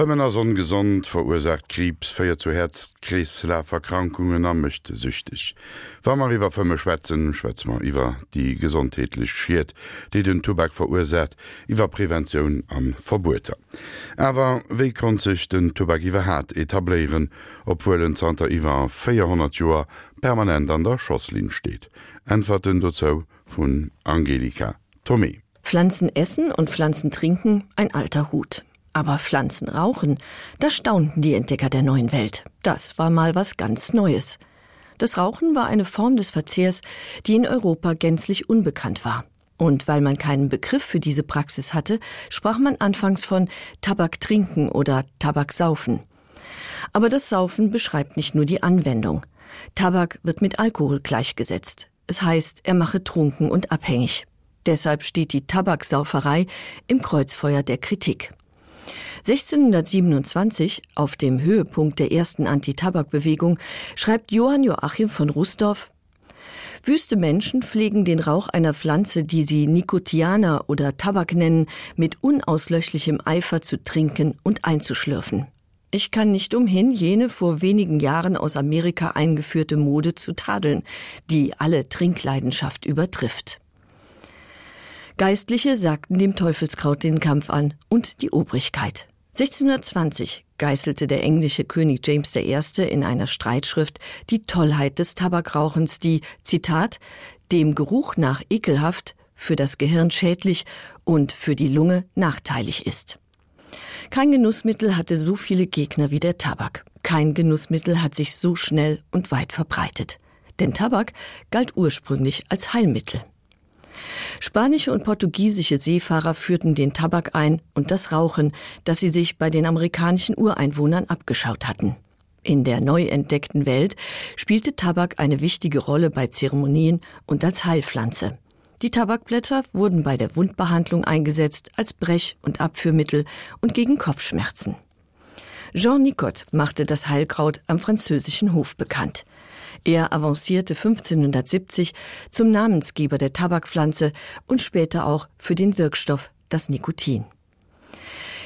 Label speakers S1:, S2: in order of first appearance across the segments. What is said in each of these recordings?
S1: Fëmmenner son gesund verursacht Krebs feier zu Herzkreslaverkrankungen am möchte süchtig. Wammer iwwer fëmme Schwetzen Schwezmer iwwer die gesundtätlich schiiert, die den Tobak verursacht, iwwer Prävention an Verbuter. Aber wie kon sich den Tobakiwer hat etablieren, obwohl den Santa Iwer 400 Joer permanent an der Schosslin steht. Entferten dazu von Angelika Tommy.
S2: Pflanzen essen und Pflanzen trinken ein alter Hut. Aber Pflanzen rauchen, da staunten die Entdecker der neuen Welt. Das war mal was ganz Neues. Das Rauchen war eine Form des Verzehrs, die in Europa gänzlich unbekannt war. Und weil man keinen Begriff für diese Praxis hatte, sprach man anfangs von Tabak trinken oder Tabak saufen. Aber das Saufen beschreibt nicht nur die Anwendung. Tabak wird mit Alkohol gleichgesetzt. Es heißt, er mache trunken und abhängig. Deshalb steht die Tabaksauferei im Kreuzfeuer der Kritik. 1627, auf dem Höhepunkt der ersten Antitabakbewegung, schreibt Johann Joachim von Rusdorf Wüste Menschen pflegen den Rauch einer Pflanze, die sie Nikotianer oder Tabak nennen, mit unauslöschlichem Eifer zu trinken und einzuschlürfen. Ich kann nicht umhin, jene vor wenigen Jahren aus Amerika eingeführte Mode zu tadeln, die alle Trinkleidenschaft übertrifft. Geistliche sagten dem Teufelskraut den Kampf an und die Obrigkeit. 1620 geißelte der englische König James I. in einer Streitschrift die Tollheit des Tabakrauchens, die Zitat dem Geruch nach ekelhaft, für das Gehirn schädlich und für die Lunge nachteilig ist. Kein Genussmittel hatte so viele Gegner wie der Tabak. Kein Genussmittel hat sich so schnell und weit verbreitet. Denn Tabak galt ursprünglich als Heilmittel. Spanische und portugiesische Seefahrer führten den Tabak ein und das Rauchen, das sie sich bei den amerikanischen Ureinwohnern abgeschaut hatten. In der neu entdeckten Welt spielte Tabak eine wichtige Rolle bei Zeremonien und als Heilpflanze. Die Tabakblätter wurden bei der Wundbehandlung eingesetzt als Brech- und Abführmittel und gegen Kopfschmerzen. Jean Nicot machte das Heilkraut am französischen Hof bekannt. Er avancierte 1570 zum Namensgeber der Tabakpflanze und später auch für den Wirkstoff das Nikotin.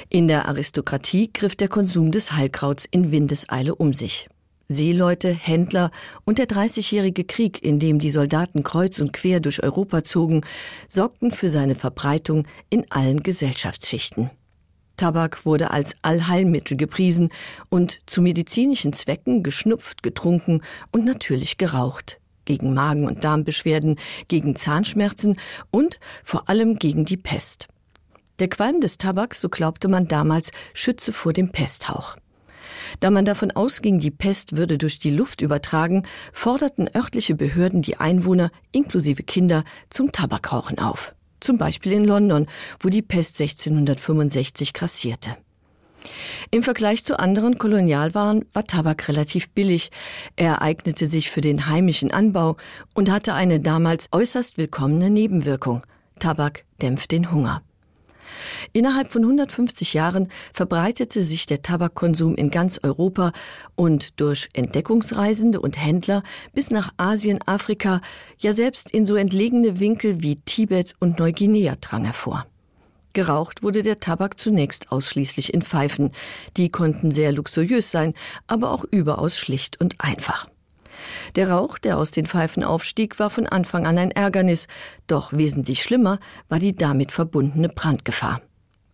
S2: In der Aristokratie griff der Konsum des Heilkrauts in Windeseile um sich. Seeleute, Händler und der Dreißigjährige Krieg, in dem die Soldaten kreuz und quer durch Europa zogen, sorgten für seine Verbreitung in allen Gesellschaftsschichten. Tabak wurde als Allheilmittel gepriesen und zu medizinischen Zwecken geschnupft, getrunken und natürlich geraucht, gegen Magen- und Darmbeschwerden, gegen Zahnschmerzen und vor allem gegen die Pest. Der Qualm des Tabaks, so glaubte man damals, schütze vor dem Pesthauch. Da man davon ausging, die Pest würde durch die Luft übertragen, forderten örtliche Behörden die Einwohner inklusive Kinder zum Tabakrauchen auf zum Beispiel in London, wo die Pest 1665 grassierte. Im Vergleich zu anderen Kolonialwaren war Tabak relativ billig, er eignete sich für den heimischen Anbau und hatte eine damals äußerst willkommene Nebenwirkung. Tabak dämpft den Hunger. Innerhalb von 150 Jahren verbreitete sich der Tabakkonsum in ganz Europa und durch Entdeckungsreisende und Händler bis nach Asien, Afrika, ja selbst in so entlegene Winkel wie Tibet und Neuguinea drang hervor. Geraucht wurde der Tabak zunächst ausschließlich in Pfeifen, die konnten sehr luxuriös sein, aber auch überaus schlicht und einfach. Der Rauch, der aus den Pfeifen aufstieg, war von Anfang an ein Ärgernis, doch wesentlich schlimmer war die damit verbundene Brandgefahr.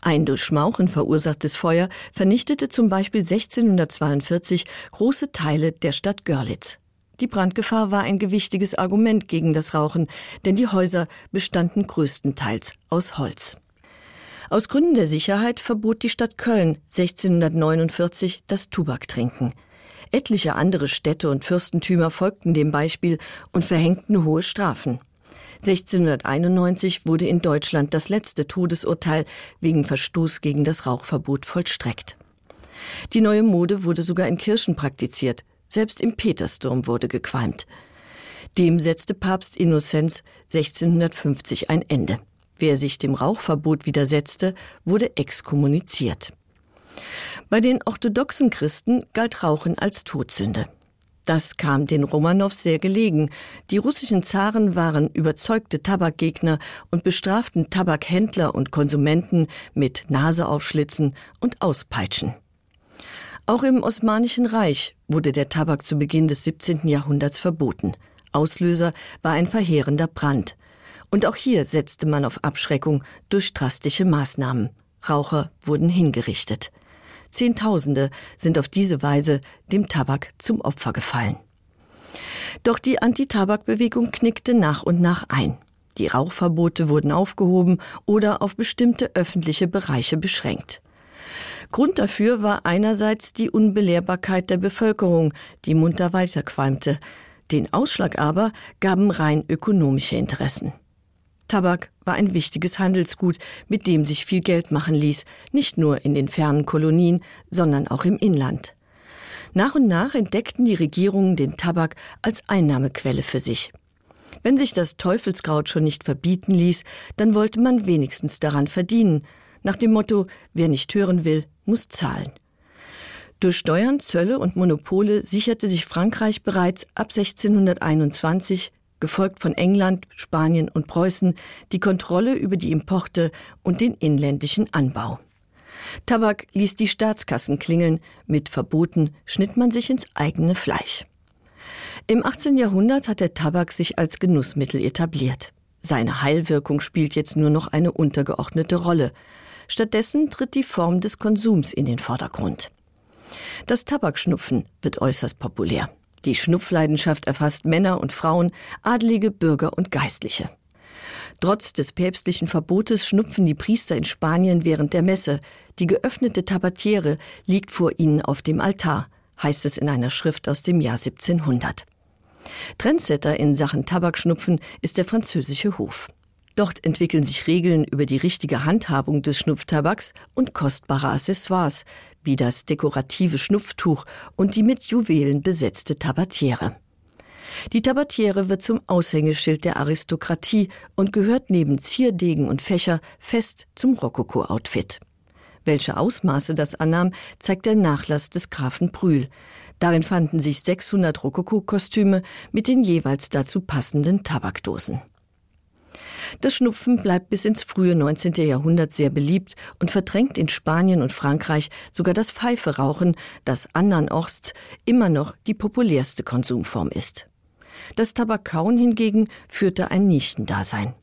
S2: Ein durch Schmauchen verursachtes Feuer vernichtete zum Beispiel 1642 große Teile der Stadt Görlitz. Die Brandgefahr war ein gewichtiges Argument gegen das Rauchen, denn die Häuser bestanden größtenteils aus Holz. Aus Gründen der Sicherheit verbot die Stadt Köln 1649 das Tubaktrinken. Etliche andere Städte und Fürstentümer folgten dem Beispiel und verhängten hohe Strafen. 1691 wurde in Deutschland das letzte Todesurteil wegen Verstoß gegen das Rauchverbot vollstreckt. Die neue Mode wurde sogar in Kirchen praktiziert, selbst im Petersdom wurde gequalmt. Dem setzte Papst Innozenz 1650 ein Ende. Wer sich dem Rauchverbot widersetzte, wurde exkommuniziert. Bei den orthodoxen Christen galt Rauchen als Todsünde. Das kam den Romanows sehr gelegen. Die russischen Zaren waren überzeugte Tabakgegner und bestraften Tabakhändler und Konsumenten mit Naseaufschlitzen und Auspeitschen. Auch im Osmanischen Reich wurde der Tabak zu Beginn des 17. Jahrhunderts verboten. Auslöser war ein verheerender Brand. Und auch hier setzte man auf Abschreckung durch drastische Maßnahmen. Raucher wurden hingerichtet. Zehntausende sind auf diese Weise dem Tabak zum Opfer gefallen. Doch die Antitabakbewegung knickte nach und nach ein. Die Rauchverbote wurden aufgehoben oder auf bestimmte öffentliche Bereiche beschränkt. Grund dafür war einerseits die Unbelehrbarkeit der Bevölkerung, die munter weiterqualmte. Den Ausschlag aber gaben rein ökonomische Interessen. Tabak war ein wichtiges Handelsgut, mit dem sich viel Geld machen ließ, nicht nur in den fernen Kolonien, sondern auch im Inland. Nach und nach entdeckten die Regierungen den Tabak als Einnahmequelle für sich. Wenn sich das Teufelskraut schon nicht verbieten ließ, dann wollte man wenigstens daran verdienen, nach dem Motto wer nicht hören will, muss zahlen. Durch Steuern, Zölle und Monopole sicherte sich Frankreich bereits ab 1621 gefolgt von England, Spanien und Preußen, die Kontrolle über die Importe und den inländischen Anbau. Tabak ließ die Staatskassen klingeln, mit Verboten schnitt man sich ins eigene Fleisch. Im 18. Jahrhundert hat der Tabak sich als Genussmittel etabliert. Seine Heilwirkung spielt jetzt nur noch eine untergeordnete Rolle. Stattdessen tritt die Form des Konsums in den Vordergrund. Das Tabakschnupfen wird äußerst populär. Die Schnupfleidenschaft erfasst Männer und Frauen, adlige Bürger und Geistliche. Trotz des päpstlichen Verbotes schnupfen die Priester in Spanien während der Messe. Die geöffnete Tabatiere liegt vor ihnen auf dem Altar, heißt es in einer Schrift aus dem Jahr 1700. Trendsetter in Sachen Tabakschnupfen ist der französische Hof. Dort entwickeln sich Regeln über die richtige Handhabung des Schnupftabaks und kostbare Accessoires, wie das dekorative Schnupftuch und die mit Juwelen besetzte Tabatiere. Die Tabatiere wird zum Aushängeschild der Aristokratie und gehört neben Zierdegen und Fächer fest zum Rokoko-Outfit. Welche Ausmaße das annahm, zeigt der Nachlass des Grafen Brühl. Darin fanden sich 600 Rokoko-Kostüme mit den jeweils dazu passenden Tabakdosen. Das Schnupfen bleibt bis ins frühe 19. Jahrhundert sehr beliebt und verdrängt in Spanien und Frankreich sogar das Pfeiferauchen, das andernorts immer noch die populärste Konsumform ist. Das Tabakkauen hingegen führte ein Nischendasein.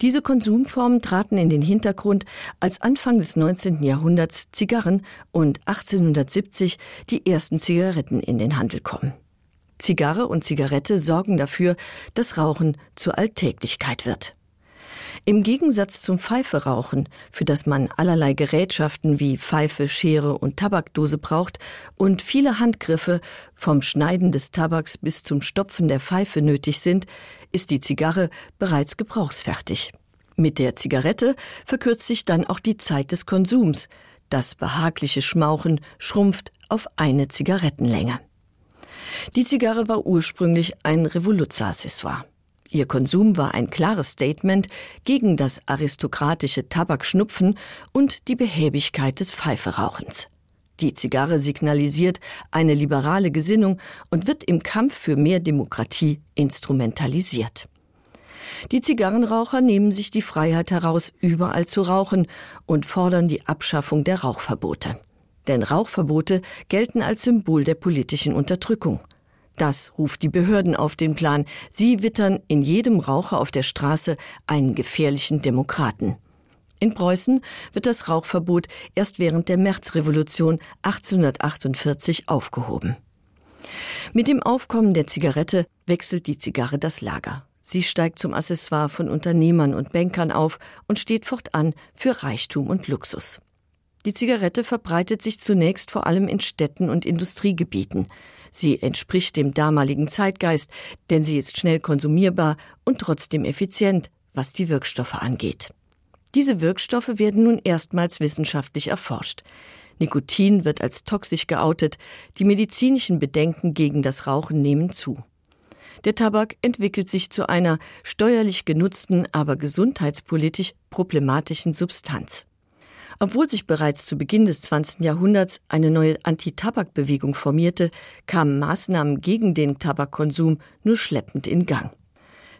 S2: Diese Konsumformen traten in den Hintergrund, als Anfang des 19. Jahrhunderts Zigarren und 1870 die ersten Zigaretten in den Handel kommen. Zigarre und Zigarette sorgen dafür, dass Rauchen zur Alltäglichkeit wird. Im Gegensatz zum Pfeiferauchen, für das man allerlei Gerätschaften wie Pfeife, Schere und Tabakdose braucht und viele Handgriffe vom Schneiden des Tabaks bis zum Stopfen der Pfeife nötig sind, ist die Zigarre bereits gebrauchsfertig. Mit der Zigarette verkürzt sich dann auch die Zeit des Konsums. Das behagliche Schmauchen schrumpft auf eine Zigarettenlänge. Die Zigarre war ursprünglich ein Revoluzzaccessoire. Ihr Konsum war ein klares Statement gegen das aristokratische Tabakschnupfen und die Behäbigkeit des Pfeiferauchens. Die Zigarre signalisiert eine liberale Gesinnung und wird im Kampf für mehr Demokratie instrumentalisiert. Die Zigarrenraucher nehmen sich die Freiheit heraus, überall zu rauchen und fordern die Abschaffung der Rauchverbote. Denn Rauchverbote gelten als Symbol der politischen Unterdrückung. Das ruft die Behörden auf den Plan. Sie wittern in jedem Raucher auf der Straße einen gefährlichen Demokraten. In Preußen wird das Rauchverbot erst während der Märzrevolution 1848 aufgehoben. Mit dem Aufkommen der Zigarette wechselt die Zigarre das Lager. Sie steigt zum Accessoire von Unternehmern und Bankern auf und steht fortan für Reichtum und Luxus. Die Zigarette verbreitet sich zunächst vor allem in Städten und Industriegebieten. Sie entspricht dem damaligen Zeitgeist, denn sie ist schnell konsumierbar und trotzdem effizient, was die Wirkstoffe angeht. Diese Wirkstoffe werden nun erstmals wissenschaftlich erforscht. Nikotin wird als toxisch geoutet, die medizinischen Bedenken gegen das Rauchen nehmen zu. Der Tabak entwickelt sich zu einer steuerlich genutzten, aber gesundheitspolitisch problematischen Substanz. Obwohl sich bereits zu Beginn des 20. Jahrhunderts eine neue Antitabakbewegung formierte, kamen Maßnahmen gegen den Tabakkonsum nur schleppend in Gang.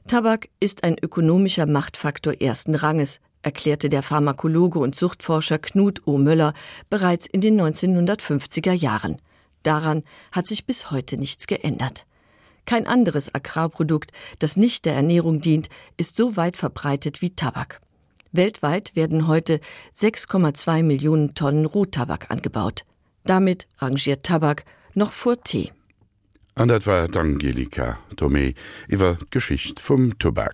S2: Tabak ist ein ökonomischer Machtfaktor ersten Ranges, erklärte der Pharmakologe und Zuchtforscher Knut O. Müller bereits in den 1950er Jahren. Daran hat sich bis heute nichts geändert. Kein anderes Agrarprodukt, das nicht der Ernährung dient, ist so weit verbreitet wie Tabak. Weltweit werden heute 6,2 Millionen Tonnen Rohtabak angebaut. Damit rangiert Tabak noch vor Tee.
S1: An dat war Angelika Tomé iwwer Geschicht vum Tobak.